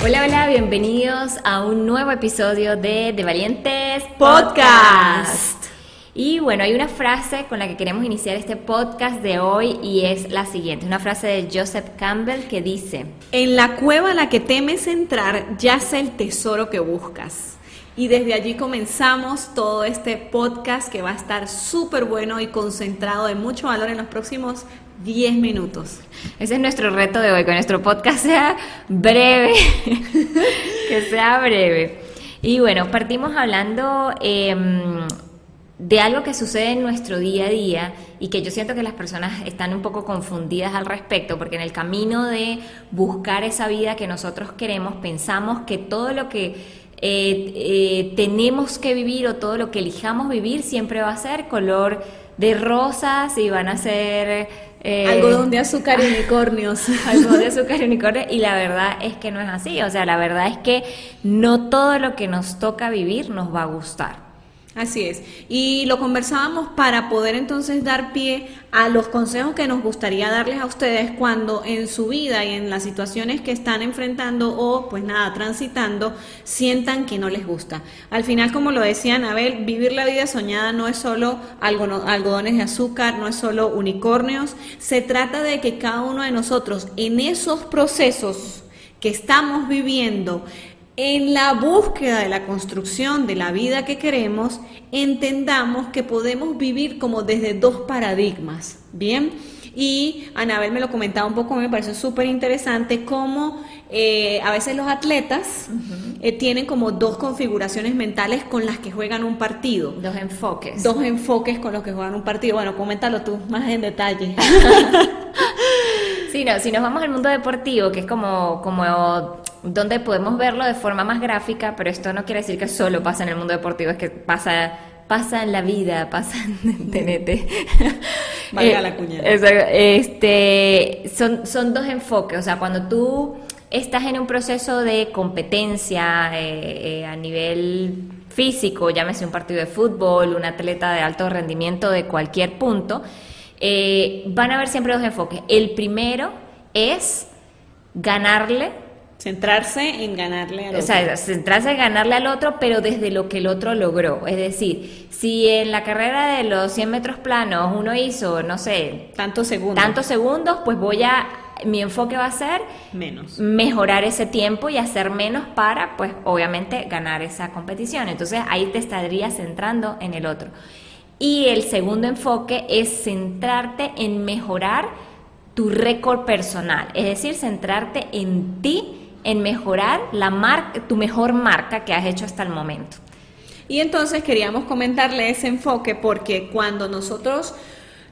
Hola, hola, bienvenidos a un nuevo episodio de De Valientes Podcast. Y bueno, hay una frase con la que queremos iniciar este podcast de hoy y es la siguiente, una frase de Joseph Campbell que dice, En la cueva a la que temes entrar yace el tesoro que buscas. Y desde allí comenzamos todo este podcast que va a estar súper bueno y concentrado de mucho valor en los próximos 10 minutos. Ese es nuestro reto de hoy, que nuestro podcast sea breve, que sea breve. Y bueno, partimos hablando em, de algo que sucede en nuestro día a día y que yo siento que las personas están un poco confundidas al respecto, porque en el camino de buscar esa vida que nosotros queremos, pensamos que todo lo que eh, eh, tenemos que vivir o todo lo que elijamos vivir siempre va a ser color de rosas y van a ser... Eh, algodón de azúcar y unicornios. algodón de azúcar y unicornios y la verdad es que no es así, o sea, la verdad es que no todo lo que nos toca vivir nos va a gustar. Así es. Y lo conversábamos para poder entonces dar pie a los consejos que nos gustaría darles a ustedes cuando en su vida y en las situaciones que están enfrentando o pues nada, transitando, sientan que no les gusta. Al final, como lo decía Anabel, vivir la vida soñada no es solo algodones de azúcar, no es solo unicornios, se trata de que cada uno de nosotros en esos procesos que estamos viviendo, en la búsqueda de la construcción de la vida que queremos, entendamos que podemos vivir como desde dos paradigmas, ¿bien? Y Anabel me lo comentaba un poco, me parece súper interesante cómo eh, a veces los atletas eh, tienen como dos configuraciones mentales con las que juegan un partido. Dos enfoques. Dos enfoques con los que juegan un partido. Bueno, coméntalo tú más en detalle. sí, no, si nos vamos al mundo deportivo, que es como, como donde podemos verlo de forma más gráfica, pero esto no quiere decir que solo pasa en el mundo deportivo, es que pasa pasa en la vida, pasa en TNT. Valga la cuña. Este, son, son dos enfoques, o sea, cuando tú estás en un proceso de competencia eh, eh, a nivel físico, llámese un partido de fútbol, un atleta de alto rendimiento de cualquier punto, eh, van a haber siempre dos enfoques. El primero es ganarle Centrarse en ganarle al otro. O sea, centrarse en ganarle al otro, pero desde lo que el otro logró. Es decir, si en la carrera de los 100 metros planos uno hizo, no sé... Tantos segundos. Tantos segundos, pues voy a... Mi enfoque va a ser... Menos. Mejorar ese tiempo y hacer menos para, pues, obviamente, ganar esa competición. Entonces, ahí te estarías centrando en el otro. Y el segundo enfoque es centrarte en mejorar tu récord personal. Es decir, centrarte en ti en mejorar la marca, tu mejor marca que has hecho hasta el momento. Y entonces queríamos comentarle ese enfoque porque cuando nosotros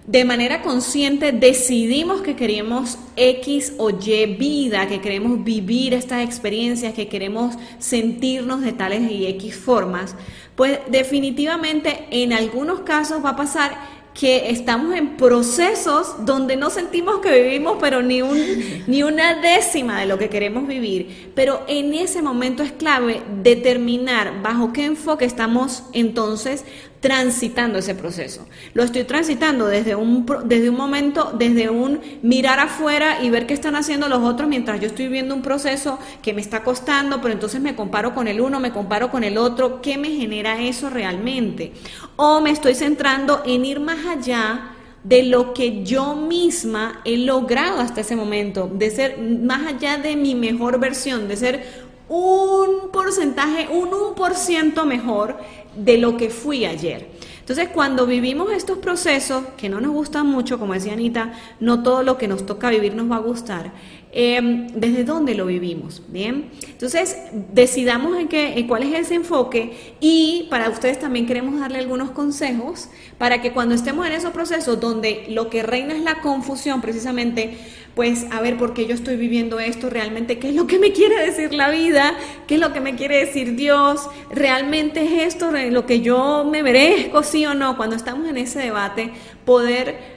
de manera consciente decidimos que queremos X o Y vida, que queremos vivir estas experiencias, que queremos sentirnos de tales y X formas, pues definitivamente en algunos casos va a pasar que estamos en procesos donde no sentimos que vivimos, pero ni, un, ni una décima de lo que queremos vivir. Pero en ese momento es clave determinar bajo qué enfoque estamos entonces transitando ese proceso. Lo estoy transitando desde un, desde un momento, desde un mirar afuera y ver qué están haciendo los otros mientras yo estoy viendo un proceso que me está costando, pero entonces me comparo con el uno, me comparo con el otro, ¿qué me genera eso realmente? O me estoy centrando en ir más allá de lo que yo misma he logrado hasta ese momento, de ser más allá de mi mejor versión, de ser un porcentaje, un 1% mejor de lo que fui ayer. Entonces, cuando vivimos estos procesos que no nos gustan mucho, como decía Anita, no todo lo que nos toca vivir nos va a gustar, em, desde dónde lo vivimos, ¿bien? Entonces, decidamos en, qué, cuál es ese enfoque y para ustedes también queremos darle algunos consejos para que cuando estemos en esos procesos donde lo que reina es la confusión, precisamente, pues a ver por qué yo estoy viviendo esto, realmente qué es lo que me quiere decir la vida, qué es lo que me quiere decir Dios, realmente es esto lo que yo me merezco, sí o no, cuando estamos en ese debate, poder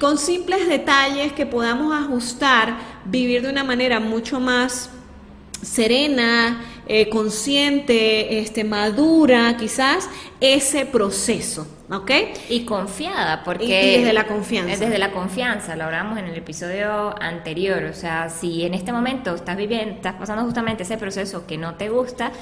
con simples detalles que podamos ajustar, vivir de una manera mucho más serena, eh, consciente, este, madura, quizás, ese proceso. ¿Ok? Y confiada, porque... Y desde la confianza. Desde la confianza, lo hablamos en el episodio anterior, o sea, si en este momento estás viviendo, estás pasando justamente ese proceso que no te gusta,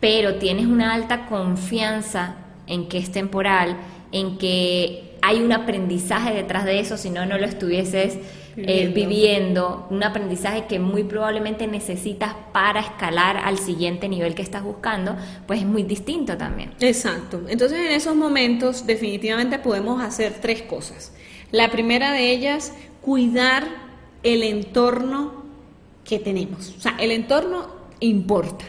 pero tienes una alta confianza en que es temporal, en que hay un aprendizaje detrás de eso, si no, no lo estuvieses eh, viviendo. un aprendizaje que muy probablemente necesitas para escalar al siguiente nivel que estás buscando, pues es muy distinto también. Exacto. Entonces en esos momentos definitivamente podemos hacer tres cosas. La primera de ellas, cuidar el entorno que tenemos. O sea, el entorno importa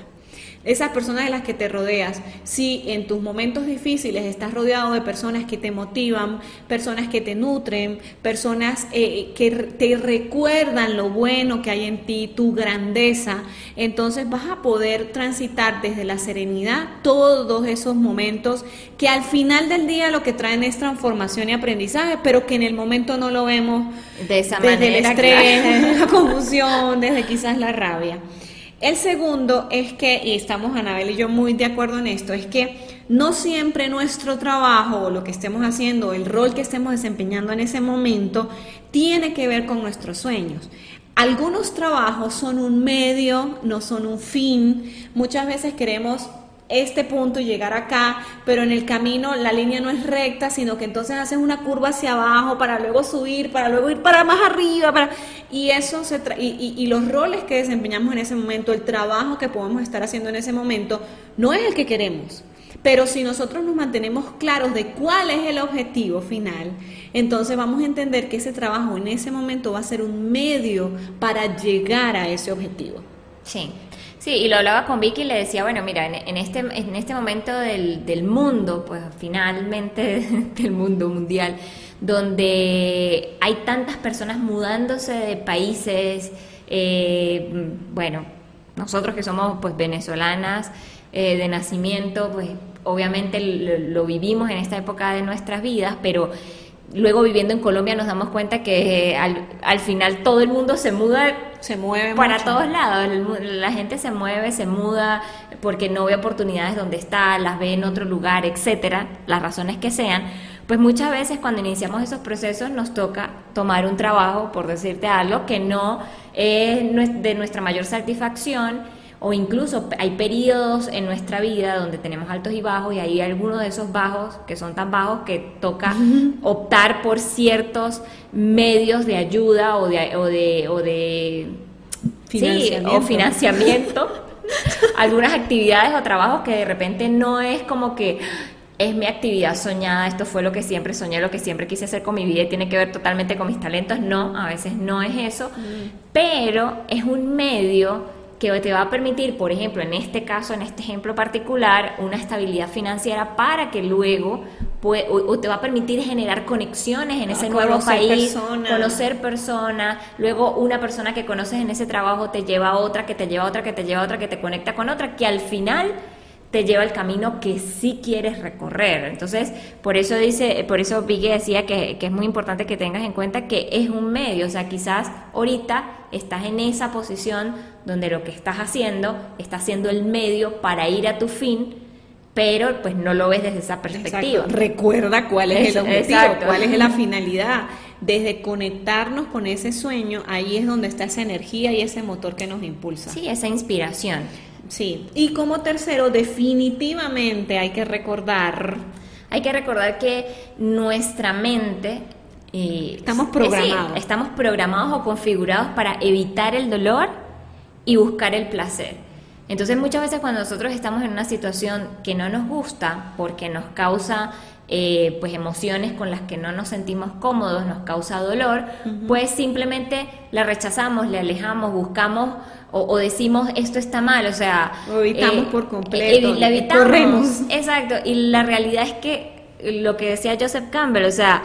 esas personas de las que te rodeas, si en tus momentos difíciles estás rodeado de personas que te motivan, personas que te nutren, personas eh, que te recuerdan lo bueno que hay en ti, tu grandeza, entonces vas a poder transitar desde la serenidad todos esos momentos que al final del día lo que traen es transformación y aprendizaje, pero que en el momento no lo vemos de esa desde manera, el estrés, desde la confusión, desde quizás la rabia. El segundo es que, y estamos Anabel y yo muy de acuerdo en esto, es que no siempre nuestro trabajo o lo que estemos haciendo, el rol que estemos desempeñando en ese momento, tiene que ver con nuestros sueños. Algunos trabajos son un medio, no son un fin. Muchas veces queremos este punto y llegar acá, pero en el camino la línea no es recta, sino que entonces haces una curva hacia abajo para luego subir, para luego ir para más arriba, para... y eso se y, y, los roles que desempeñamos en ese momento, el trabajo que podemos estar haciendo en ese momento, no es el que queremos. Pero si nosotros nos mantenemos claros de cuál es el objetivo final, entonces vamos a entender que ese trabajo en ese momento va a ser un medio para llegar a ese objetivo. Sí. Sí, y lo hablaba con Vicky y le decía, bueno, mira, en, este, en este momento del, del mundo, pues finalmente del mundo mundial, donde hay tantas personas mudándose de países, eh, bueno, nosotros que somos pues venezolanas eh, de nacimiento, pues obviamente lo, vivimos en esta época de nuestras vidas, pero luego viviendo en Colombia nos damos cuenta que al, al final todo el mundo se muda se mueve para todos lados. La gente se mueve, se muda porque no ve oportunidades donde está, las ve en otro lugar, etcétera, las razones que sean. Pues muchas veces cuando iniciamos esos procesos nos toca tomar un trabajo, por decirte algo, que no es de nuestra mayor satisfacción o incluso hay periodos en nuestra vida donde tenemos altos y bajos y hay algunos de esos bajos que son tan bajos que toca optar por ciertos medios de ayuda o de, o de, o de financiamiento, o financiamiento. algunas actividades o trabajos que de repente no es como que es mi actividad soñada, esto fue lo que siempre soñé, lo que siempre quise hacer con mi vida y tiene que ver totalmente con mis talentos. No, a veces no es eso, pero es un medio que te va a permitir, por ejemplo, en este caso, en este ejemplo particular, una estabilidad financiera para que luego o, te va a permitir generar conexiones en ese nuevo país, conocer personas, luego una persona que conoces en ese trabajo te lleva a otra, que te lleva a otra, que te lleva a otra, que te conecta con otra, que al final te lleva al camino que sí quieres recorrer. Entonces, por eso dice, por eso Vicky decía que, que, es muy importante que tengas en cuenta que es un medio, o sea, quizás ahorita estás en esa posición donde lo que estás haciendo está siendo el medio para ir a tu fin, pero pues no lo ves desde esa perspectiva. Recuerda cuál es el objetivo, cuál es la finalidad. Desde conectarnos con ese sueño, ahí es donde está esa energía y ese motor que nos impulsa. Sí, esa inspiración. Sí, y como tercero, definitivamente hay que recordar... Hay que recordar que nuestra mente eh, estamos programados. estamos programados o configurados para evitar el dolor y buscar el placer. Entonces muchas veces cuando nosotros estamos en una situación que no nos gusta porque nos causa eh, pues emociones con las que no nos sentimos cómodos, nos causa dolor, pues simplemente la rechazamos, le alejamos, buscamos o, decimos esto está mal, o sea... O evitamos por completo, la evitamos, corremos. Exacto, y la realidad es que lo que decía Joseph Campbell, o sea,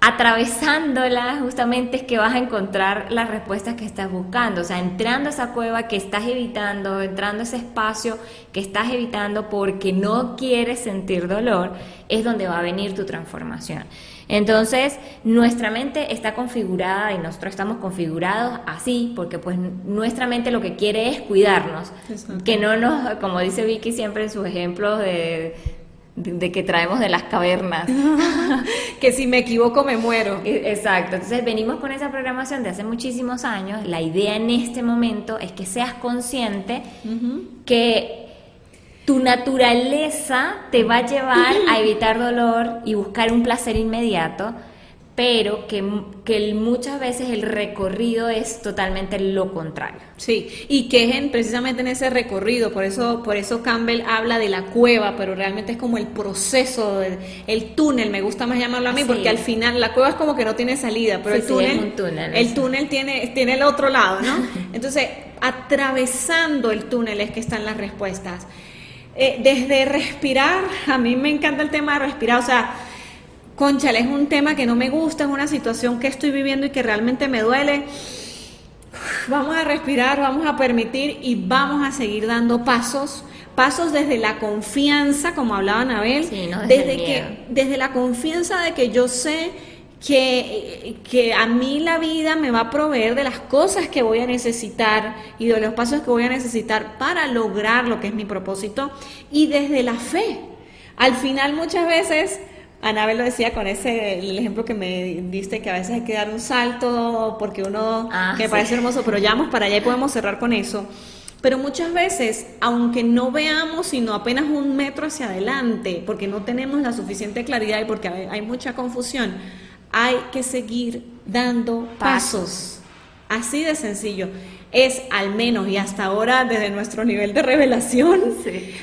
atravesándola justamente es que vas a encontrar las respuestas que estás buscando, o sea, entrando a esa cueva que estás evitando, entrando a ese espacio que estás evitando porque no quieres sentir dolor, es donde va a venir tu transformación. Entonces, nuestra mente está configurada y nosotros estamos configurados así, porque pues nuestra mente lo que quiere es cuidarnos, que no nos, como dice Vicky siempre en sus ejemplos de de, que traemos de las cavernas. que si me equivoco me muero. E, exacto, entonces venimos con esa programación de hace muchísimos años. La idea en este momento es que seas consciente que tu naturaleza te va a llevar a evitar dolor y buscar un placer inmediato pero que, que, muchas veces el recorrido es totalmente lo contrario. Sí, y que es en, precisamente en ese recorrido, por eso, por eso Campbell habla de la cueva, pero realmente es como el proceso, el, túnel, me gusta más llamarlo a mí, porque al final la cueva es como que no tiene salida, pero el túnel, túnel, el túnel tiene, tiene el otro lado, ¿no? Entonces, atravesando el túnel es que están las respuestas. Eh, desde respirar, a mí me encanta el tema de respirar, o sea, conchale, es un tema que no me gusta, es una situación que estoy viviendo y que realmente me duele. Vamos a respirar, vamos a permitir y vamos a seguir dando pasos, pasos desde la confianza, como hablaba Anabel, desde, que, desde la confianza de que yo sé que, que, a mí la vida me va a proveer de las cosas que voy a necesitar y de los pasos que voy a necesitar para lograr lo que es mi propósito y desde la fe. Al final muchas veces Anabel lo decía con ese el ejemplo que me diste que a veces hay que dar un salto porque uno ah, que parece hermoso, pero ya vamos para allá y podemos cerrar con eso. Pero muchas veces, aunque no veamos sino apenas un metro hacia adelante, porque no tenemos la suficiente claridad y porque hay mucha confusión, hay que seguir dando pasos. Así de sencillo es al menos y hasta ahora desde nuestro nivel de revelación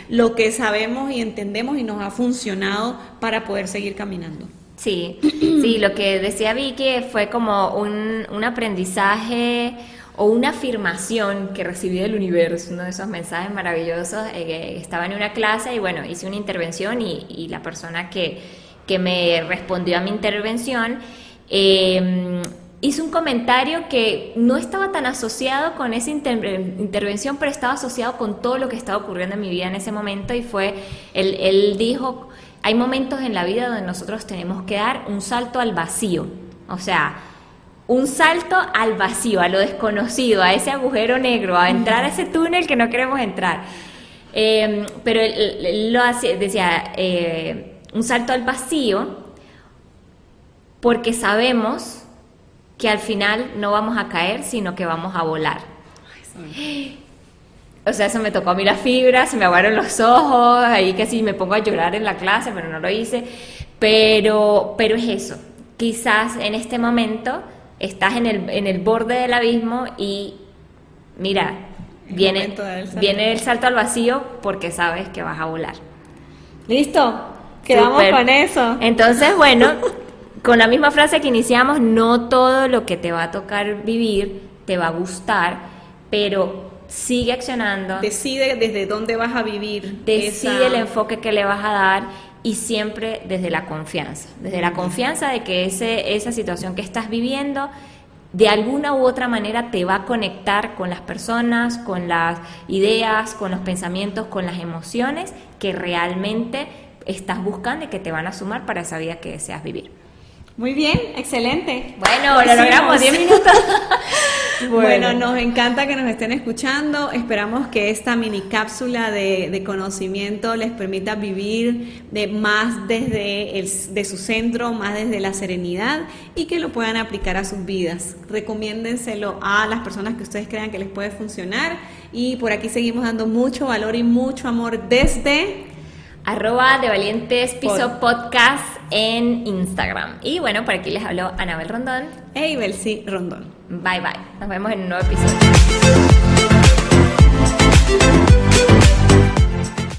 lo que sabemos y entendemos y nos ha funcionado para poder seguir caminando. Sí, sí, lo que decía Vicky fue como un, un aprendizaje o una afirmación que recibí del universo, uno de esos mensajes maravillosos. Eh, estaba en una clase y bueno, hice una intervención y, y la persona que, que, me respondió a mi intervención eh, hizo un comentario que no estaba tan asociado con esa intervención, pero estaba asociado con todo lo que estaba ocurriendo en mi vida en ese momento y fue, él, él dijo, hay momentos en la vida donde nosotros tenemos que dar un salto al vacío, o sea, un salto al vacío, a lo desconocido, a ese agujero negro, a entrar a ese túnel que no queremos entrar. Em, pero él, lo hacía, decía, eh, un salto al vacío porque sabemos que al final no vamos a caer, sino que vamos a volar. O sea, eso me tocó a mí la fibra, se me aguaron los ojos, ahí casi me pongo a llorar en la clase, pero no lo hice. Pero, pero es eso. Quizás en este momento estás en el, en el borde del abismo y mira, viene, viene el salto al vacío porque sabes que vas a volar. ¿Listo? Quedamos con eso. Entonces, bueno, con la misma frase que iniciamos, no todo lo que te va a tocar vivir te va a gustar, pero sigue accionando. Decide desde dónde vas a vivir. Decide el enfoque que le vas a dar y siempre desde la confianza, desde la confianza de que ese, esa situación que estás viviendo de alguna u otra manera te va a conectar con las personas, con las ideas, con los pensamientos, con las emociones que realmente estás buscando y que te van a sumar para esa vida que deseas vivir. Muy bien, excelente. Bueno, lo logramos, 10 minutos. bueno. nos encanta que nos estén escuchando. Esperamos que esta mini cápsula de, conocimiento les permita vivir de más desde el, de su centro, más desde la serenidad y que lo puedan aplicar a sus vidas. Recomiéndenselo a las personas que ustedes crean que les puede funcionar. Y por aquí seguimos dando mucho valor y mucho amor desde arroba de Valientes Piso Podcast en Instagram. Y bueno, por aquí les habló Anabel Rondón. E Ibelsi Rondón. Bye bye. Nos vemos en un nuevo episodio.